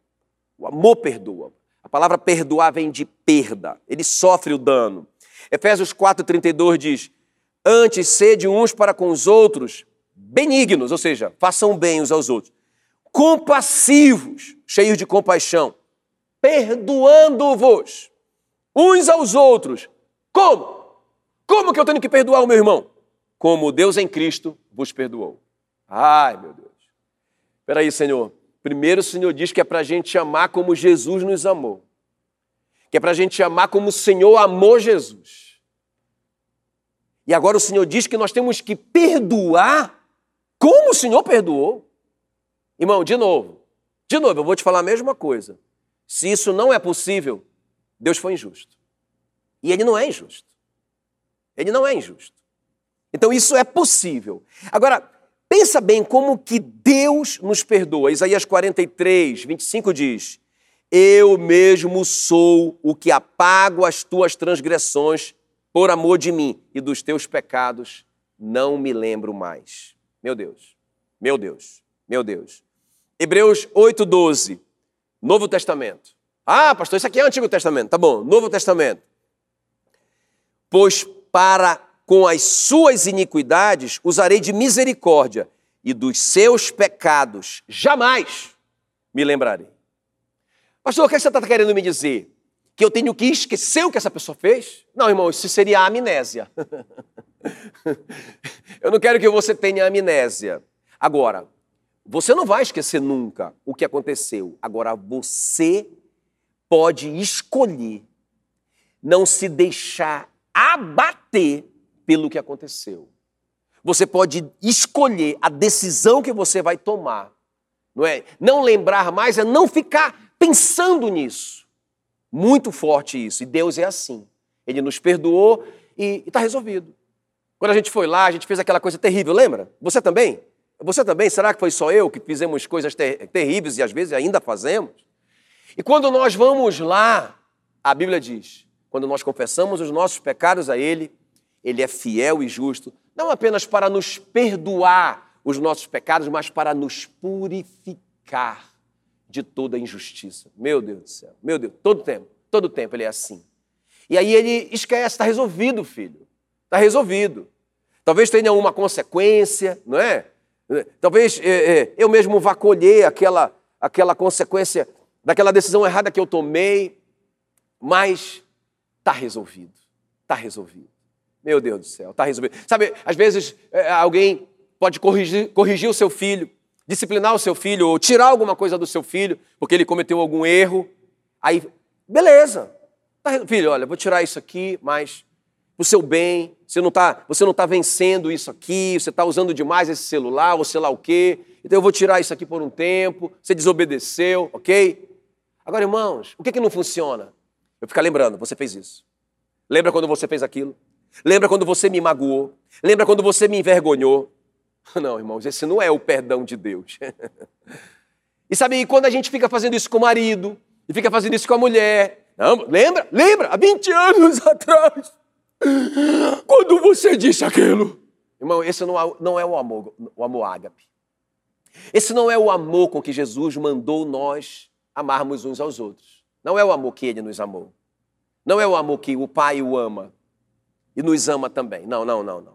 O amor perdoa. A palavra perdoar vem de perda. Ele sofre o dano. Efésios 4,32 diz: Antes sede uns para com os outros benignos, ou seja, façam bem uns aos outros, compassivos, cheios de compaixão, perdoando-vos uns aos outros. Como? Como que eu tenho que perdoar o meu irmão? Como Deus em Cristo vos perdoou. Ai, meu Deus. Espera aí, Senhor. Primeiro o Senhor diz que é para a gente amar como Jesus nos amou. Que é para a gente amar como o Senhor amou Jesus. E agora o Senhor diz que nós temos que perdoar como o Senhor perdoou. Irmão, de novo, de novo, eu vou te falar a mesma coisa. Se isso não é possível, Deus foi injusto. E Ele não é injusto. Ele não é injusto. Então isso é possível. Agora, pensa bem como que Deus nos perdoa. Isaías 43, 25 diz: Eu mesmo sou o que apago as tuas transgressões por amor de mim, e dos teus pecados não me lembro mais. Meu Deus, meu Deus, meu Deus. Hebreus 8,12. Novo Testamento. Ah, pastor, isso aqui é Antigo Testamento. Tá bom, Novo Testamento. Pois para com as suas iniquidades usarei de misericórdia, e dos seus pecados jamais me lembrarei. Pastor, o que você está querendo me dizer? Que eu tenho que esquecer o que essa pessoa fez? Não, irmão, isso seria amnésia. eu não quero que você tenha amnésia. Agora, você não vai esquecer nunca o que aconteceu. Agora, você pode escolher não se deixar abater pelo que aconteceu. Você pode escolher a decisão que você vai tomar. Não é? Não lembrar mais é não ficar pensando nisso. Muito forte isso. E Deus é assim. Ele nos perdoou e está resolvido. Quando a gente foi lá, a gente fez aquela coisa terrível, lembra? Você também? Você também? Será que foi só eu que fizemos coisas ter terríveis e às vezes ainda fazemos? E quando nós vamos lá, a Bíblia diz: quando nós confessamos os nossos pecados a Ele, Ele é fiel e justo, não apenas para nos perdoar os nossos pecados, mas para nos purificar de toda injustiça. Meu Deus do céu, meu Deus, todo tempo, todo tempo Ele é assim. E aí Ele esquece, está resolvido, filho, está resolvido. Talvez tenha uma consequência, não é? Talvez é, é, eu mesmo vá colher aquela, aquela consequência daquela decisão errada que eu tomei, mas está resolvido. Está resolvido. Meu Deus do céu, está resolvido. Sabe, às vezes é, alguém pode corrigir, corrigir o seu filho, disciplinar o seu filho, ou tirar alguma coisa do seu filho, porque ele cometeu algum erro. Aí, beleza. Tá, filho, olha, vou tirar isso aqui, mas o seu bem, você não está tá vencendo isso aqui, você está usando demais esse celular, ou sei lá o quê, então eu vou tirar isso aqui por um tempo, você desobedeceu, ok? Agora, irmãos, o que, que não funciona? Eu ficar lembrando, você fez isso. Lembra quando você fez aquilo? Lembra quando você me magoou? Lembra quando você me envergonhou? Não, irmãos, esse não é o perdão de Deus. E sabe, quando a gente fica fazendo isso com o marido, e fica fazendo isso com a mulher, não, lembra? Lembra? Há 20 anos atrás, quando você disse aquilo. Irmão, esse não é, não é o amor, o amor ágape. Esse não é o amor com que Jesus mandou nós amarmos uns aos outros. Não é o amor que ele nos amou. Não é o amor que o Pai o ama e nos ama também. Não, não, não, não.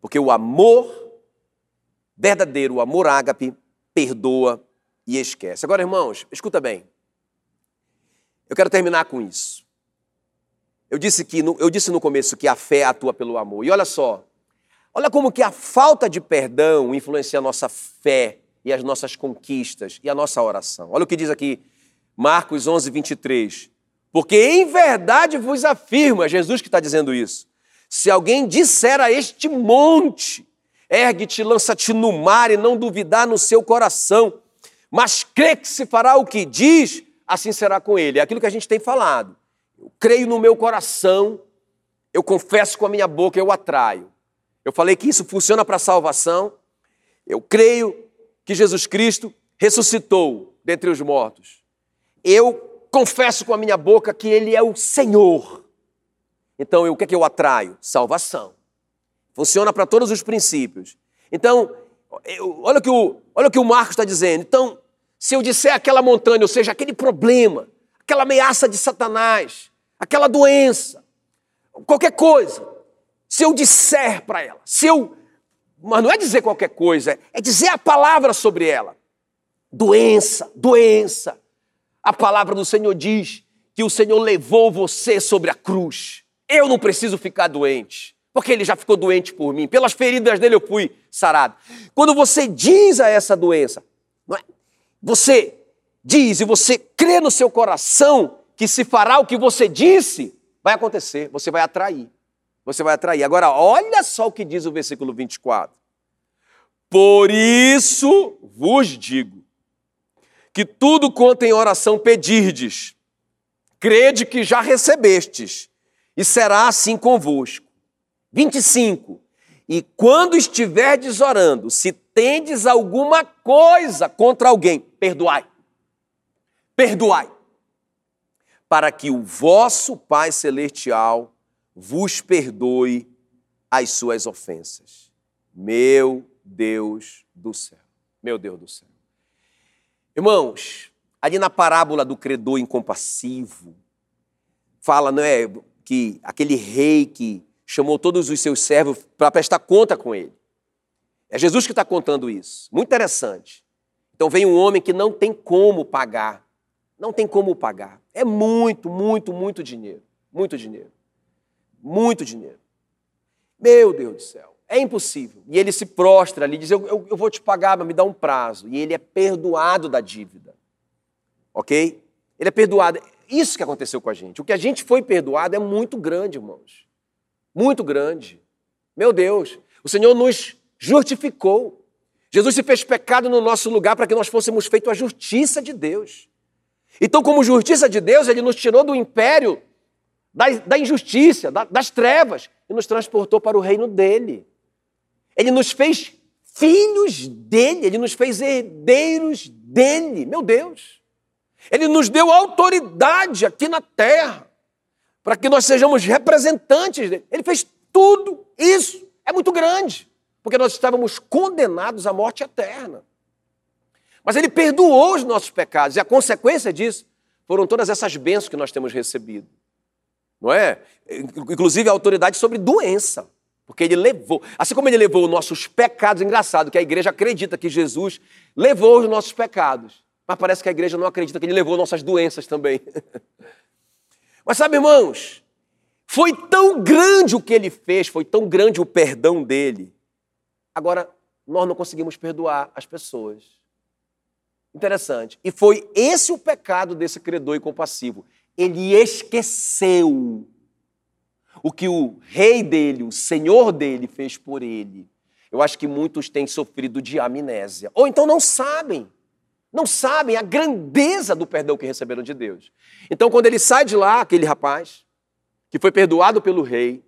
Porque o amor verdadeiro, amor ágape, perdoa e esquece. Agora, irmãos, escuta bem. Eu quero terminar com isso. Eu disse, que, eu disse no começo que a fé atua pelo amor. E olha só, olha como que a falta de perdão influencia a nossa fé e as nossas conquistas e a nossa oração. Olha o que diz aqui Marcos 11, 23. Porque em verdade vos afirmo, é Jesus que está dizendo isso, se alguém disser a este monte, ergue-te, lança-te no mar e não duvidar no seu coração, mas crê que se fará o que diz, assim será com ele. É aquilo que a gente tem falado. Eu creio no meu coração, eu confesso com a minha boca, eu atraio. Eu falei que isso funciona para salvação. Eu creio que Jesus Cristo ressuscitou dentre os mortos. Eu confesso com a minha boca que Ele é o Senhor. Então, o que é que eu atraio? Salvação. Funciona para todos os princípios. Então, olha o que o, olha o, que o Marcos está dizendo. Então, se eu disser aquela montanha, ou seja, aquele problema, aquela ameaça de Satanás, aquela doença, qualquer coisa, se eu disser para ela, se eu. Mas não é dizer qualquer coisa, é dizer a palavra sobre ela. Doença, doença. A palavra do Senhor diz que o Senhor levou você sobre a cruz. Eu não preciso ficar doente porque ele já ficou doente por mim. Pelas feridas dele eu fui sarado. Quando você diz a essa doença, é? você diz e você crê no seu coração que se fará o que você disse, vai acontecer, você vai atrair. Você vai atrair. Agora, olha só o que diz o versículo 24. Por isso vos digo que tudo quanto em oração pedirdes, crede que já recebestes, e será assim convosco. 25. E quando estiverdes orando, se tendes alguma coisa contra alguém, perdoai. Perdoai. Para que o vosso Pai Celestial vos perdoe as suas ofensas. Meu Deus do céu. Meu Deus do céu. Irmãos, ali na parábola do credor incompassivo, fala, não é, que aquele rei que chamou todos os seus servos para prestar conta com ele. É Jesus que está contando isso. Muito interessante. Então vem um homem que não tem como pagar. Não tem como pagar. É muito, muito, muito dinheiro. Muito dinheiro. Muito dinheiro. Meu Deus do céu. É impossível. E ele se prostra ali diz: eu, eu, eu vou te pagar, mas me dá um prazo. E ele é perdoado da dívida. Ok? Ele é perdoado. Isso que aconteceu com a gente. O que a gente foi perdoado é muito grande, irmãos muito grande. Meu Deus, o Senhor nos justificou. Jesus se fez pecado no nosso lugar para que nós fôssemos feitos a justiça de Deus. Então, como justiça de Deus, Ele nos tirou do império da, da injustiça, da, das trevas, e nos transportou para o reino dele. Ele nos fez filhos dele, ele nos fez herdeiros dele. Meu Deus! Ele nos deu autoridade aqui na terra para que nós sejamos representantes dele. Ele fez tudo isso. É muito grande, porque nós estávamos condenados à morte eterna. Mas ele perdoou os nossos pecados, e a consequência disso foram todas essas bênçãos que nós temos recebido. Não é? Inclusive a autoridade sobre doença. Porque ele levou, assim como ele levou os nossos pecados, engraçado que a igreja acredita que Jesus levou os nossos pecados, mas parece que a igreja não acredita que ele levou nossas doenças também. Mas sabe, irmãos, foi tão grande o que ele fez, foi tão grande o perdão dele. Agora, nós não conseguimos perdoar as pessoas. Interessante. E foi esse o pecado desse credor incompassivo. Ele esqueceu o que o rei dele, o senhor dele, fez por ele. Eu acho que muitos têm sofrido de amnésia. Ou então não sabem não sabem a grandeza do perdão que receberam de Deus. Então, quando ele sai de lá, aquele rapaz, que foi perdoado pelo rei,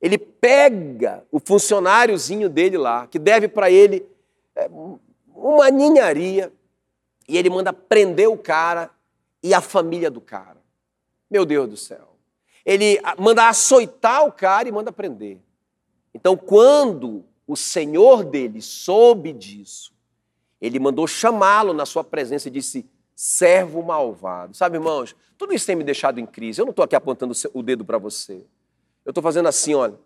ele pega o funcionáriozinho dele lá, que deve para ele é, uma ninharia, e ele manda prender o cara e a família do cara. Meu Deus do céu. Ele manda açoitar o cara e manda prender. Então, quando o senhor dele soube disso, ele mandou chamá-lo na sua presença e disse: servo malvado. Sabe, irmãos, tudo isso tem me deixado em crise. Eu não estou aqui apontando o dedo para você. Eu estou fazendo assim, olha.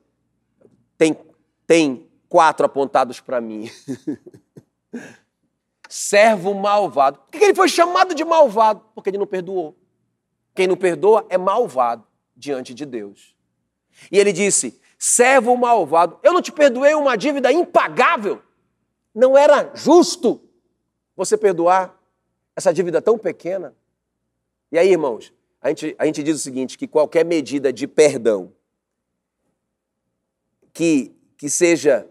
Tem, tem quatro apontados para mim. servo malvado. Por que ele foi chamado de malvado? Porque ele não perdoou. Quem não perdoa é malvado diante de Deus. E ele disse: servo malvado, eu não te perdoei uma dívida impagável. Não era justo você perdoar essa dívida tão pequena? E aí, irmãos, a gente, a gente diz o seguinte: que qualquer medida de perdão que, que seja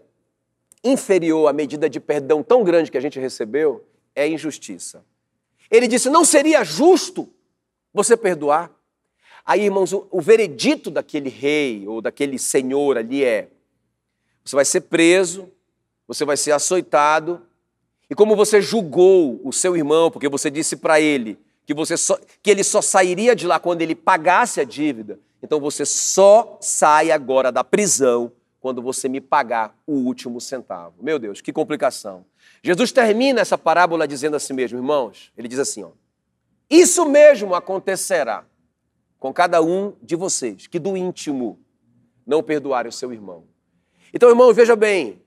inferior à medida de perdão tão grande que a gente recebeu é injustiça. Ele disse: não seria justo você perdoar? Aí, irmãos, o, o veredito daquele rei ou daquele senhor ali é: você vai ser preso, você vai ser açoitado. E como você julgou o seu irmão, porque você disse para ele que, você só, que ele só sairia de lá quando ele pagasse a dívida, Então você só sai agora da prisão quando você me pagar o último centavo. Meu Deus, que complicação. Jesus termina essa parábola dizendo assim mesmo, irmãos. Ele diz assim, ó. Isso mesmo acontecerá com cada um de vocês, que do íntimo não perdoarem o seu irmão. Então, irmão, veja bem,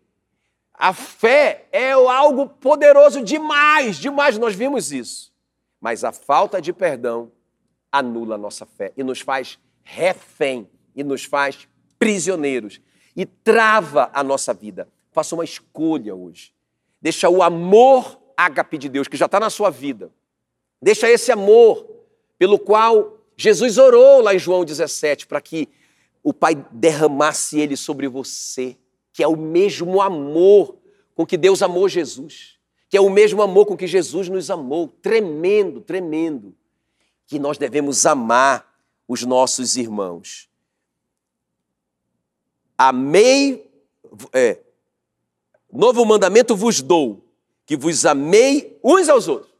a fé é algo poderoso demais, demais, nós vimos isso. Mas a falta de perdão anula a nossa fé e nos faz refém, e nos faz prisioneiros, e trava a nossa vida. Faça uma escolha hoje. Deixa o amor ágape de Deus, que já está na sua vida. Deixa esse amor pelo qual Jesus orou lá em João 17, para que o Pai derramasse ele sobre você, que é o mesmo amor com que Deus amou Jesus, que é o mesmo amor com que Jesus nos amou, tremendo, tremendo, que nós devemos amar os nossos irmãos. Amei, é, novo mandamento vos dou, que vos amei uns aos outros.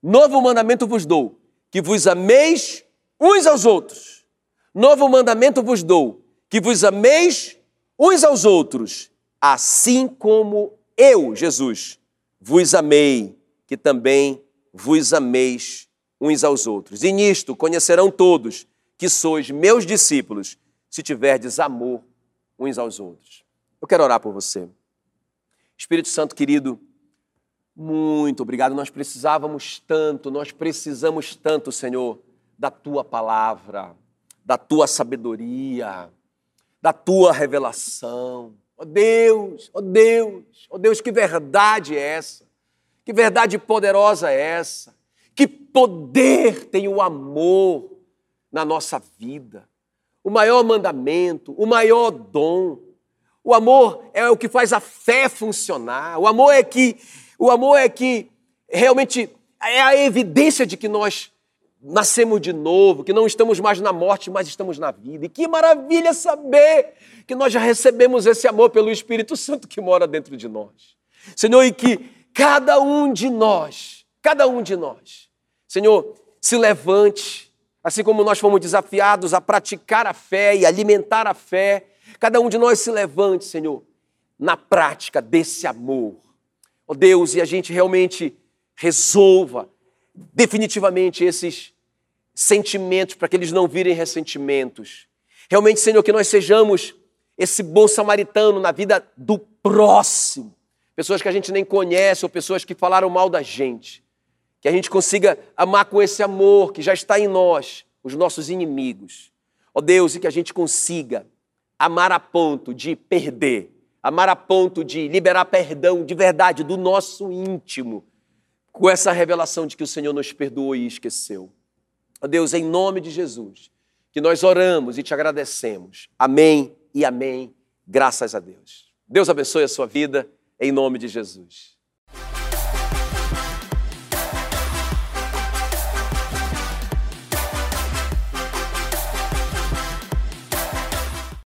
Novo mandamento vos dou, que vos ameis uns aos outros. Novo mandamento vos dou, que vos ameis uns aos outros, assim como eu, Jesus, vos amei, que também vos ameis uns aos outros. E nisto conhecerão todos que sois meus discípulos, se tiverdes amor uns aos outros. Eu quero orar por você. Espírito Santo querido, muito obrigado. Nós precisávamos tanto, nós precisamos tanto, Senhor, da tua palavra da tua sabedoria, da tua revelação. Ó oh Deus, ó oh Deus, ó oh Deus, que verdade é essa? Que verdade poderosa é essa? Que poder tem o amor na nossa vida? O maior mandamento, o maior dom. O amor é o que faz a fé funcionar. O amor é que o amor é que realmente é a evidência de que nós nascemos de novo, que não estamos mais na morte, mas estamos na vida. E que maravilha saber que nós já recebemos esse amor pelo Espírito Santo que mora dentro de nós. Senhor, e que cada um de nós, cada um de nós, Senhor, se levante, assim como nós fomos desafiados a praticar a fé e alimentar a fé, cada um de nós se levante, Senhor, na prática desse amor. Ó oh Deus, e a gente realmente resolva definitivamente esses sentimentos, para que eles não virem ressentimentos. Realmente, Senhor, que nós sejamos esse bom samaritano na vida do próximo. Pessoas que a gente nem conhece ou pessoas que falaram mal da gente. Que a gente consiga amar com esse amor que já está em nós, os nossos inimigos. Ó oh Deus, e que a gente consiga amar a ponto de perder, amar a ponto de liberar perdão de verdade do nosso íntimo, com essa revelação de que o Senhor nos perdoou e esqueceu. Ó Deus, em nome de Jesus, que nós oramos e te agradecemos. Amém e amém. Graças a Deus. Deus abençoe a sua vida, em nome de Jesus.